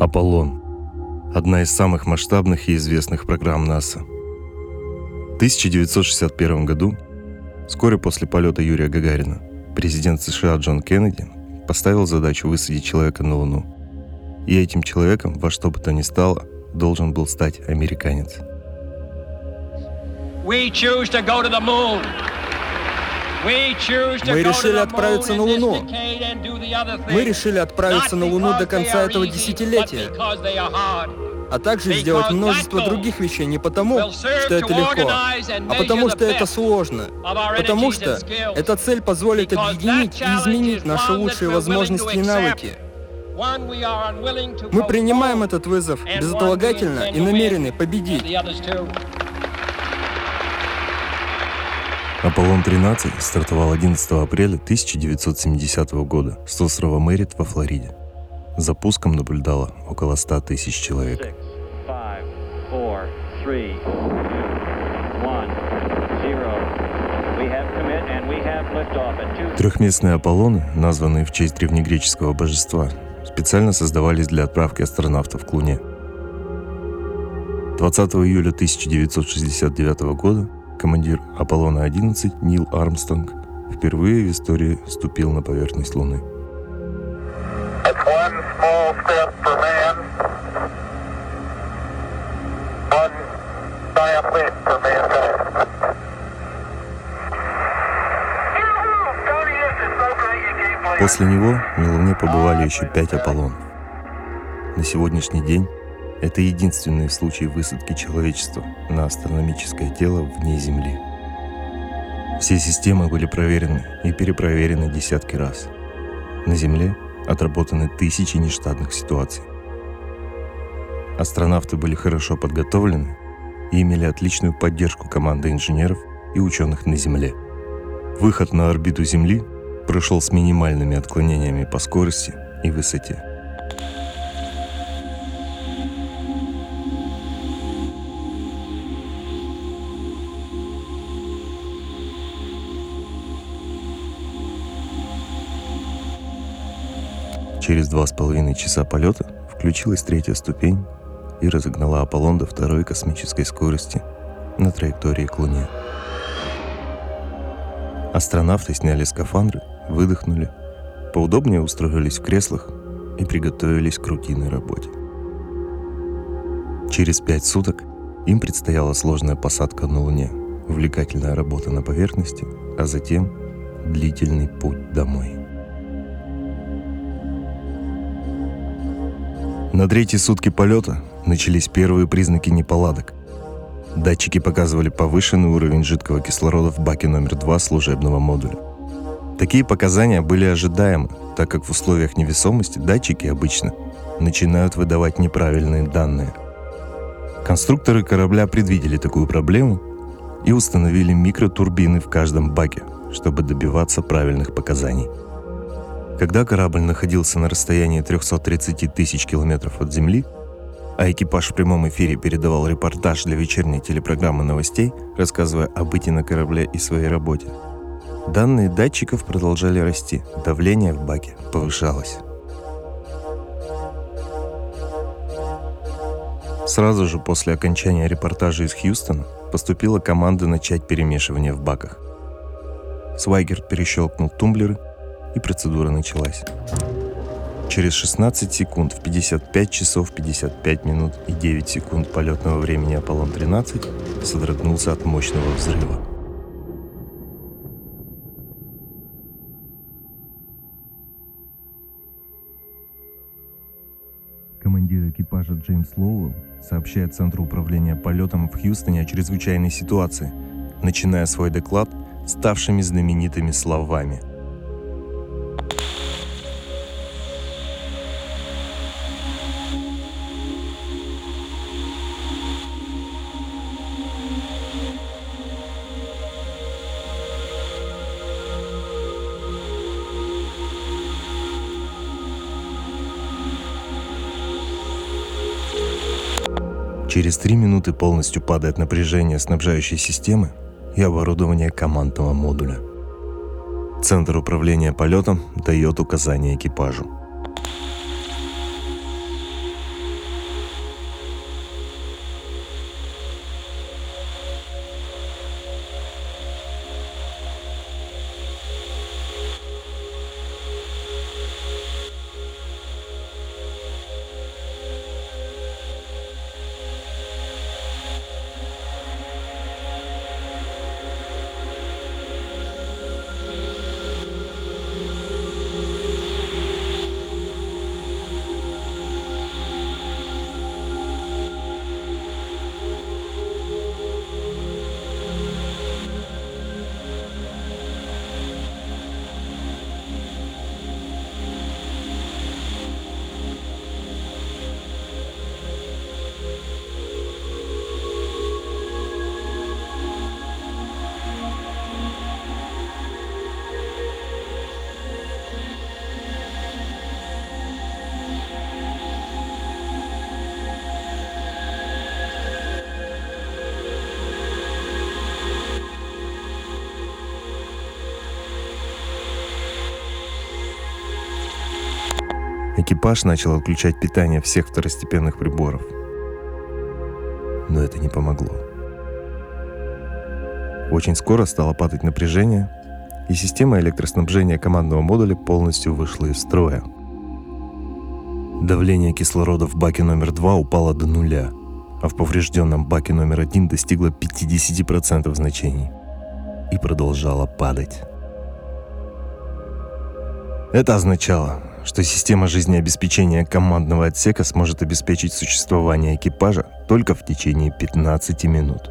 Аполлон – одна из самых масштабных и известных программ НАСА. В 1961 году, вскоре после полета Юрия Гагарина, президент США Джон Кеннеди поставил задачу высадить человека на Луну. И этим человеком, во что бы то ни стало, должен был стать американец. We choose to go to the moon. Мы решили отправиться на Луну. Мы решили отправиться на Луну до конца этого десятилетия, а также сделать множество других вещей не потому, что это легко, а потому что это сложно. Потому что эта цель позволит объединить и изменить наши лучшие возможности и навыки. Мы принимаем этот вызов безотлагательно и намерены победить. Аполлон-13 стартовал 11 апреля 1970 года с острова Мэрит во Флориде. За пуском наблюдало около 100 тысяч человек. Трехместные Аполлоны, названные в честь древнегреческого божества, специально создавались для отправки астронавтов к Луне. 20 июля 1969 года командир Аполлона-11 Нил Армстронг впервые в истории ступил на поверхность Луны. После него на Луне побывали еще пять Аполлонов. На сегодняшний день это единственный случай высадки человечества на астрономическое тело вне Земли. Все системы были проверены и перепроверены десятки раз. На Земле отработаны тысячи нештатных ситуаций. Астронавты были хорошо подготовлены и имели отличную поддержку команды инженеров и ученых на Земле. Выход на орбиту Земли прошел с минимальными отклонениями по скорости и высоте – Через два с половиной часа полета включилась третья ступень и разогнала Аполлон до второй космической скорости на траектории к Луне. Астронавты сняли скафандры, выдохнули, поудобнее устроились в креслах и приготовились к рутинной работе. Через пять суток им предстояла сложная посадка на Луне, увлекательная работа на поверхности, а затем длительный путь домой. На третьи сутки полета начались первые признаки неполадок. Датчики показывали повышенный уровень жидкого кислорода в баке номер два служебного модуля. Такие показания были ожидаемы, так как в условиях невесомости датчики обычно начинают выдавать неправильные данные. Конструкторы корабля предвидели такую проблему и установили микротурбины в каждом баке, чтобы добиваться правильных показаний – когда корабль находился на расстоянии 330 тысяч километров от Земли, а экипаж в прямом эфире передавал репортаж для вечерней телепрограммы новостей, рассказывая о быте на корабле и своей работе, данные датчиков продолжали расти, давление в баке повышалось. Сразу же после окончания репортажа из Хьюстона поступила команда начать перемешивание в баках. Свайгер перещелкнул тумблеры – и процедура началась. Через 16 секунд в 55 часов 55 минут и 9 секунд полетного времени Аполлон-13 содрогнулся от мощного взрыва. Командир экипажа Джеймс Лоуэлл сообщает Центру управления полетом в Хьюстоне о чрезвычайной ситуации, начиная свой доклад ставшими знаменитыми словами – Через три минуты полностью падает напряжение снабжающей системы и оборудование командного модуля. Центр управления полетом дает указания экипажу. Экипаж начал отключать питание всех второстепенных приборов. Но это не помогло. Очень скоро стало падать напряжение, и система электроснабжения командного модуля полностью вышла из строя. Давление кислорода в баке номер 2 упало до нуля, а в поврежденном баке номер 1 достигло 50% значений и продолжало падать. Это означало, что система жизнеобеспечения командного отсека сможет обеспечить существование экипажа только в течение 15 минут.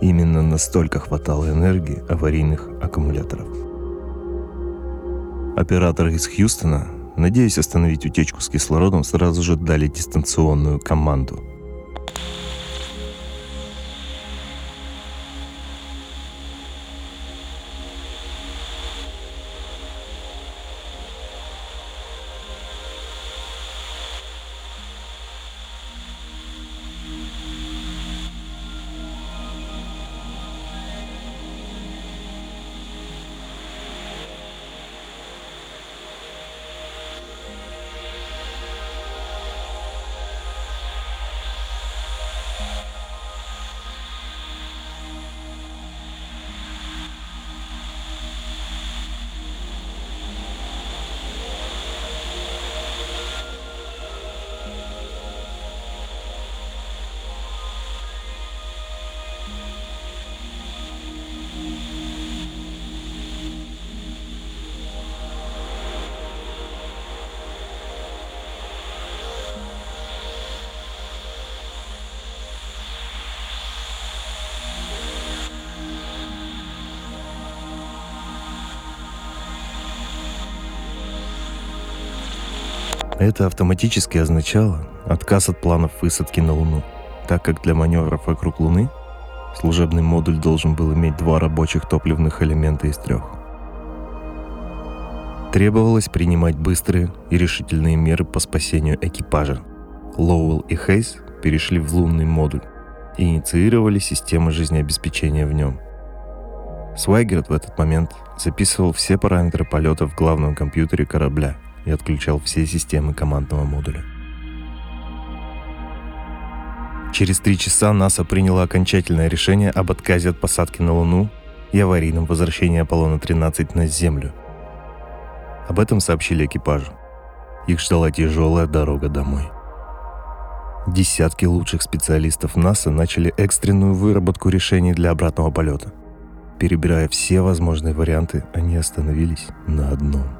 Именно настолько хватало энергии аварийных аккумуляторов. Операторы из Хьюстона, надеясь остановить утечку с кислородом, сразу же дали дистанционную команду – Это автоматически означало отказ от планов высадки на Луну, так как для маневров вокруг Луны служебный модуль должен был иметь два рабочих топливных элемента из трех. Требовалось принимать быстрые и решительные меры по спасению экипажа. Лоуэлл и Хейс перешли в лунный модуль и инициировали системы жизнеобеспечения в нем. Свайгерт в этот момент записывал все параметры полета в главном компьютере корабля – и отключал все системы командного модуля. Через три часа НАСА приняло окончательное решение об отказе от посадки на Луну и аварийном возвращении Аполлона-13 на Землю. Об этом сообщили экипажу. Их ждала тяжелая дорога домой. Десятки лучших специалистов НАСА начали экстренную выработку решений для обратного полета. Перебирая все возможные варианты, они остановились на одном.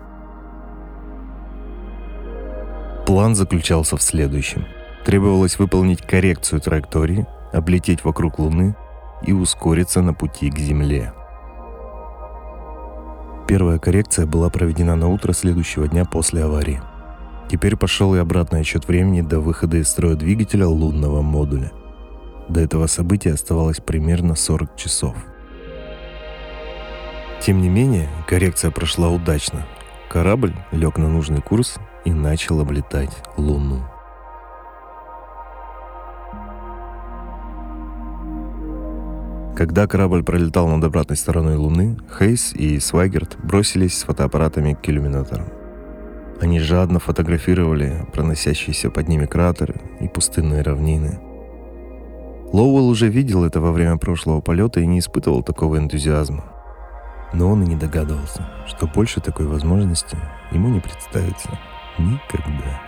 План заключался в следующем. Требовалось выполнить коррекцию траектории, облететь вокруг Луны и ускориться на пути к Земле. Первая коррекция была проведена на утро следующего дня после аварии. Теперь пошел и обратный отсчет времени до выхода из строя двигателя лунного модуля. До этого события оставалось примерно 40 часов. Тем не менее, коррекция прошла удачно. Корабль лег на нужный курс и начал облетать Луну. Когда корабль пролетал над обратной стороной Луны, Хейс и Свайгерт бросились с фотоаппаратами к иллюминаторам. Они жадно фотографировали проносящиеся под ними кратеры и пустынные равнины. Лоуэлл уже видел это во время прошлого полета и не испытывал такого энтузиазма. Но он и не догадывался, что больше такой возможности ему не представится – Никогда.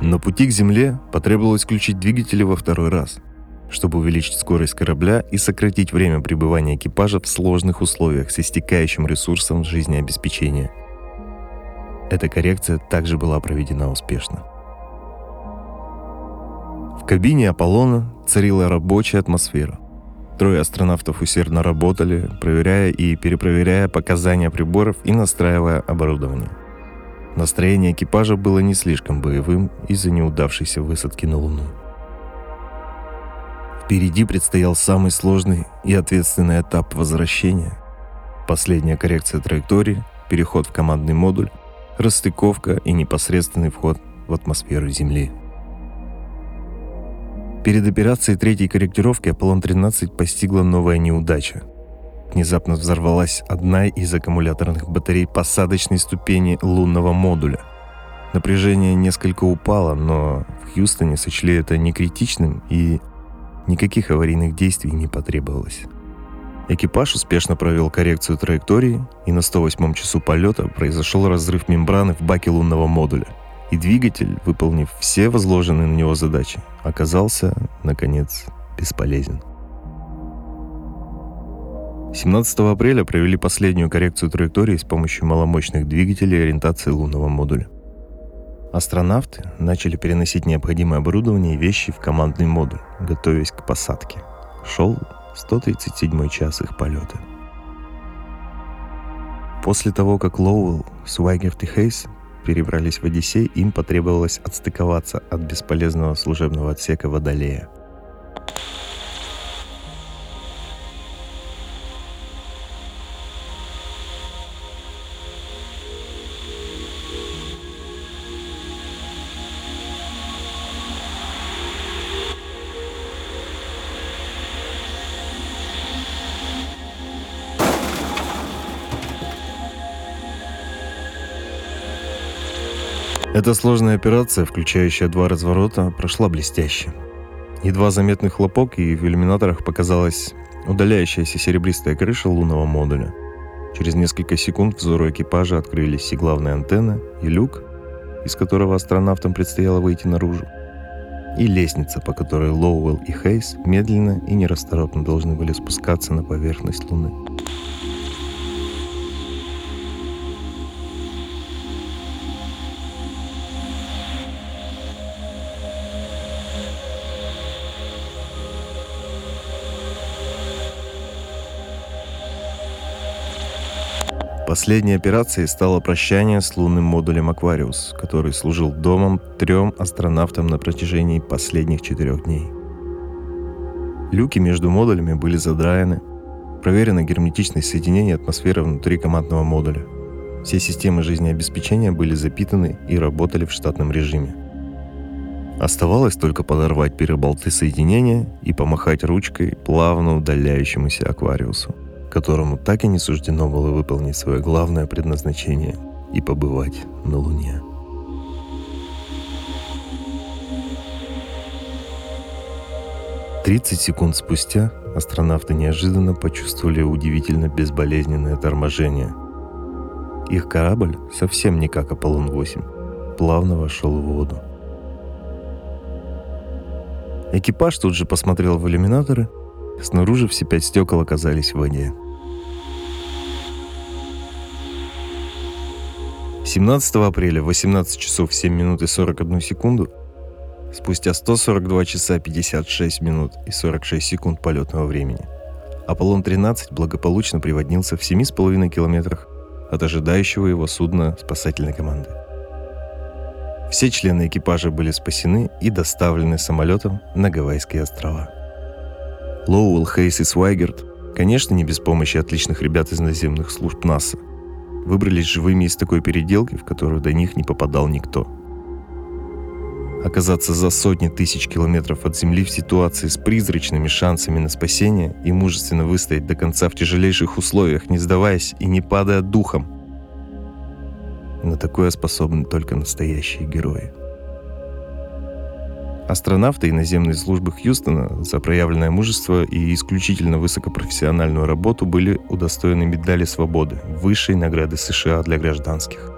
На пути к Земле потребовалось включить двигатели во второй раз, чтобы увеличить скорость корабля и сократить время пребывания экипажа в сложных условиях с истекающим ресурсом жизнеобеспечения. Эта коррекция также была проведена успешно. В кабине Аполлона царила рабочая атмосфера – Трое астронавтов усердно работали, проверяя и перепроверяя показания приборов и настраивая оборудование. Настроение экипажа было не слишком боевым из-за неудавшейся высадки на Луну. Впереди предстоял самый сложный и ответственный этап возвращения. Последняя коррекция траектории, переход в командный модуль, расстыковка и непосредственный вход в атмосферу Земли – Перед операцией третьей корректировки Аполлон-13 постигла новая неудача. внезапно взорвалась одна из аккумуляторных батарей посадочной ступени лунного модуля. Напряжение несколько упало, но в Хьюстоне сочли это не критичным и никаких аварийных действий не потребовалось. Экипаж успешно провел коррекцию траектории, и на 108 часу полета произошел разрыв мембраны в баке лунного модуля, и двигатель, выполнив все возложенные на него задачи, оказался, наконец, бесполезен. 17 апреля провели последнюю коррекцию траектории с помощью маломощных двигателей ориентации лунного модуля. Астронавты начали переносить необходимое оборудование и вещи в командный модуль, готовясь к посадке. Шел 137 час их полета. После того, как Лоуэлл, Свайгерт и Хейс перебрались в Одиссей, им потребовалось отстыковаться от бесполезного служебного отсека Водолея – Эта сложная операция, включающая два разворота, прошла блестяще. Едва заметный хлопок, и в иллюминаторах показалась удаляющаяся серебристая крыша лунного модуля. Через несколько секунд взору экипажа открылись и главная антенна, и люк, из которого астронавтам предстояло выйти наружу, и лестница, по которой Лоуэлл и Хейс медленно и нерасторопно должны были спускаться на поверхность Луны. Последней операцией стало прощание с лунным модулем «Аквариус», который служил домом трем астронавтам на протяжении последних четырех дней. Люки между модулями были задраены, проверено герметичное соединение атмосферы внутри командного модуля. Все системы жизнеобеспечения были запитаны и работали в штатном режиме. Оставалось только подорвать переболты соединения и помахать ручкой плавно удаляющемуся аквариусу которому так и не суждено было выполнить свое главное предназначение и побывать на Луне. Тридцать секунд спустя астронавты неожиданно почувствовали удивительно безболезненное торможение. Их корабль, совсем не как Аполлон-8, плавно вошел в воду. Экипаж тут же посмотрел в иллюминаторы – Снаружи все пять стекол оказались в воде. 17 апреля в 18 часов 7 минут и 41 секунду, спустя 142 часа 56 минут и 46 секунд полетного времени, Аполлон-13 благополучно приводнился в 7,5 километрах от ожидающего его судна спасательной команды. Все члены экипажа были спасены и доставлены самолетом на Гавайские острова. Лоуэлл, Хейс и Свайгерт, конечно, не без помощи отличных ребят из наземных служб НАСА, выбрались живыми из такой переделки, в которую до них не попадал никто. Оказаться за сотни тысяч километров от Земли в ситуации с призрачными шансами на спасение и мужественно выстоять до конца в тяжелейших условиях, не сдаваясь и не падая духом. На такое способны только настоящие герои. Астронавты и наземные службы Хьюстона за проявленное мужество и исключительно высокопрофессиональную работу были удостоены медали свободы, высшей награды США для гражданских.